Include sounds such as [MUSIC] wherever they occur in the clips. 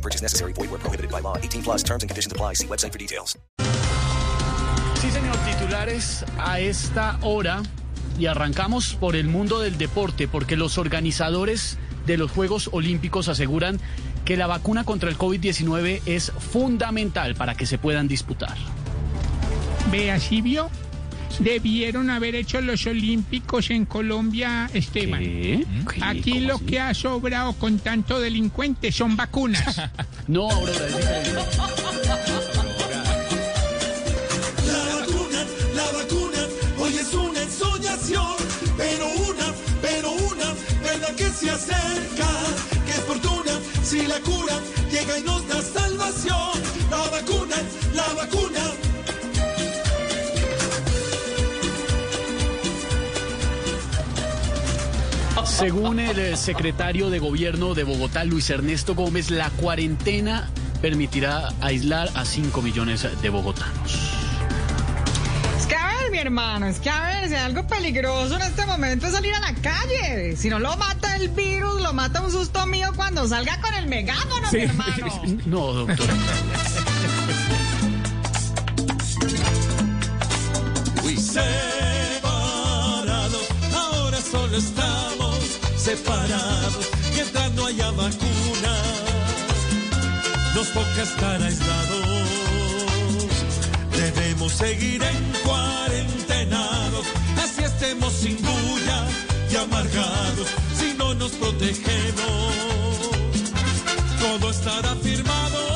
No purchase necessary. Void where prohibited by law. 18 plus terms and conditions apply. See website for details. Sí, señor, titulares a esta hora y arrancamos por el mundo del deporte porque los organizadores de los Juegos Olímpicos aseguran que la vacuna contra el COVID-19 es fundamental para que se puedan disputar. Vea, ¿sí vio? Debieron haber hecho los Olímpicos en Colombia, Esteban. ¿Qué? ¿Qué? Aquí ¿Cómo lo así? que ha sobrado con tanto delincuente son vacunas. [LAUGHS] No, es diferente. La vacuna, la vacuna, hoy es una ensoñación, pero una, pero una, verdad que se acerca, que es fortuna, si la cura llega y nos da salvación. La vacuna, la vacuna. Según el eh, secretario de gobierno de Bogotá, Luis Ernesto Gómez, la cuarentena permitirá aislar a 5 millones de bogotanos. Es que a ver, mi hermano, es que a ver, si hay algo peligroso en este momento es salir a la calle. Si no lo mata el virus, lo mata un susto mío cuando salga con el megáfono, mi hermano. [LAUGHS] No, doctor. Separados, ahora solo estamos separados, mientras no haya vacuna, nos toca estar aislados. Debemos seguir en cuarentenados, así estemos sin bulla y amargados, si no nos protegemos, todo estará firmado.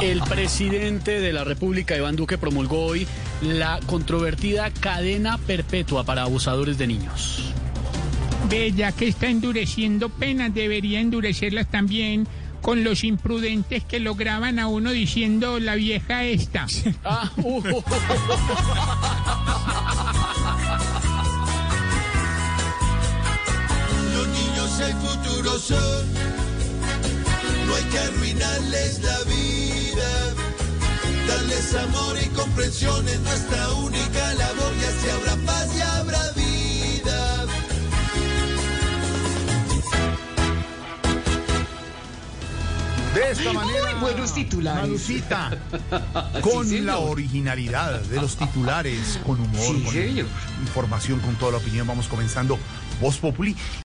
El presidente de la República, Iván Duque, promulgó hoy la controvertida cadena perpetua para abusadores de niños. Ve, ya que está endureciendo penas, debería endurecerlas también con los imprudentes que lo graban a uno diciendo la vieja esta. [LAUGHS] Ah, uh, uh, [LAUGHS] uh, Los niños el futuro son, que arruinarles la vida. Darles amor y comprensión es nuestra única labor y así habrá paz y habrá vida. De esta manera, Muy buenos titulares. Malucita, [LAUGHS] con la originalidad de los [LAUGHS] titulares, con humor, con información, con toda la opinión, vamos comenzando Voz Populi.